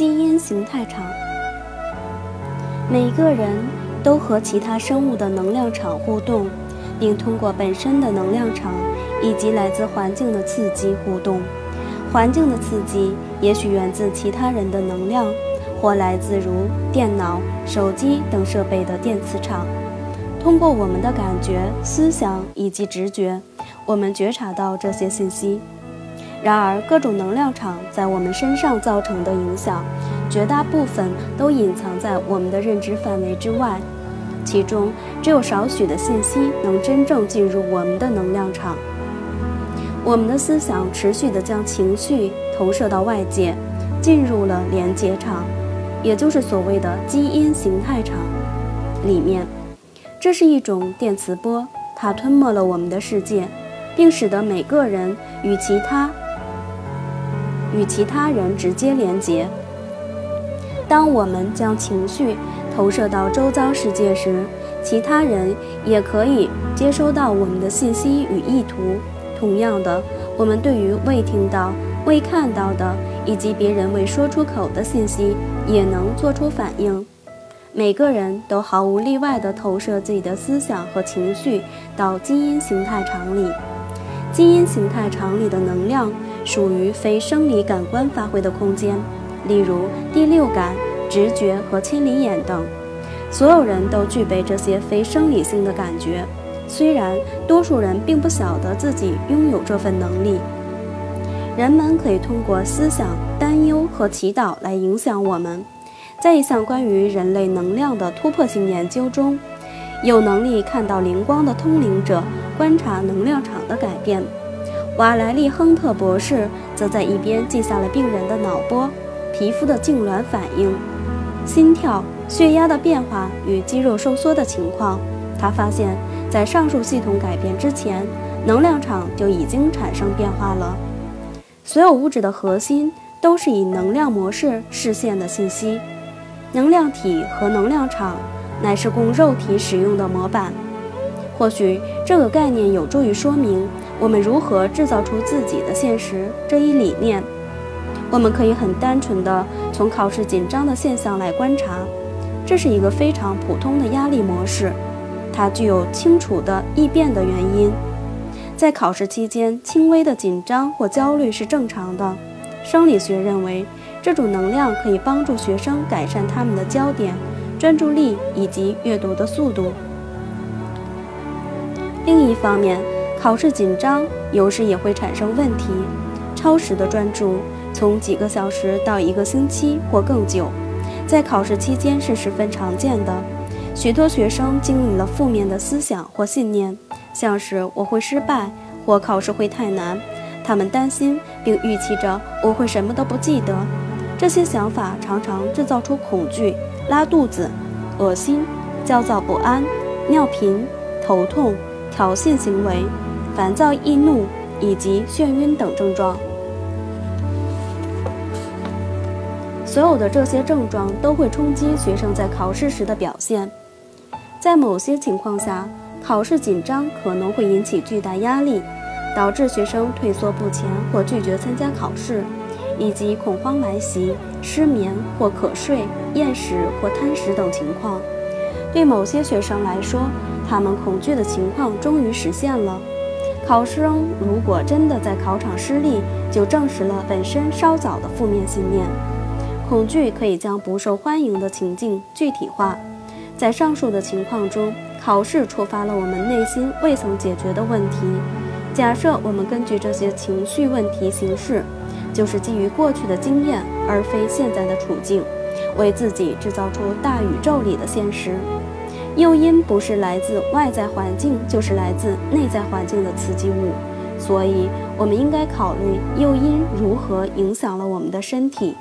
基因形态场。每个人都和其他生物的能量场互动，并通过本身的能量场以及来自环境的刺激互动。环境的刺激也许源自其他人的能量，或来自如电脑、手机等设备的电磁场。通过我们的感觉、思想以及直觉，我们觉察到这些信息。然而，各种能量场在我们身上造成的影响，绝大部分都隐藏在我们的认知范围之外。其中，只有少许的信息能真正进入我们的能量场。我们的思想持续地将情绪投射到外界，进入了连接场，也就是所谓的基因形态场里面。这是一种电磁波，它吞没了我们的世界，并使得每个人与其他。与其他人直接连结。当我们将情绪投射到周遭世界时，其他人也可以接收到我们的信息与意图。同样的，我们对于未听到、未看到的以及别人未说出口的信息，也能做出反应。每个人都毫无例外地投射自己的思想和情绪到基因形态场里。基因形态场里的能量。属于非生理感官发挥的空间，例如第六感、直觉和千里眼等。所有人都具备这些非生理性的感觉，虽然多数人并不晓得自己拥有这份能力。人们可以通过思想、担忧和祈祷来影响我们。在一项关于人类能量的突破性研究中，有能力看到灵光的通灵者观察能量场的改变。瓦莱利·亨特博士则在一边记下了病人的脑波、皮肤的痉挛反应、心跳、血压的变化与肌肉收缩的情况。他发现，在上述系统改变之前，能量场就已经产生变化了。所有物质的核心都是以能量模式实现的信息。能量体和能量场乃是供肉体使用的模板。或许这个概念有助于说明。我们如何制造出自己的现实这一理念，我们可以很单纯的从考试紧张的现象来观察，这是一个非常普通的压力模式，它具有清楚的易变的原因。在考试期间，轻微的紧张或焦虑是正常的。生理学认为，这种能量可以帮助学生改善他们的焦点、专注力以及阅读的速度。另一方面，考试紧张有时也会产生问题，超时的专注从几个小时到一个星期或更久，在考试期间是十分常见的。许多学生经历了负面的思想或信念，像是我会失败或考试会太难，他们担心并预期着我会什么都不记得。这些想法常常制造出恐惧、拉肚子、恶心、焦躁不安、尿频、头痛、挑衅行为。烦躁、易怒以及眩晕等症状，所有的这些症状都会冲击学生在考试时的表现。在某些情况下，考试紧张可能会引起巨大压力，导致学生退缩不前或拒绝参加考试，以及恐慌来袭、失眠或瞌睡、厌食或贪食等情况。对某些学生来说，他们恐惧的情况终于实现了。考生如果真的在考场失利，就证实了本身稍早的负面信念。恐惧可以将不受欢迎的情境具体化。在上述的情况中，考试触发了我们内心未曾解决的问题。假设我们根据这些情绪问题行事，就是基于过去的经验，而非现在的处境，为自己制造出大宇宙里的现实。诱因不是来自外在环境，就是来自内在环境的刺激物，所以我们应该考虑诱因如何影响了我们的身体。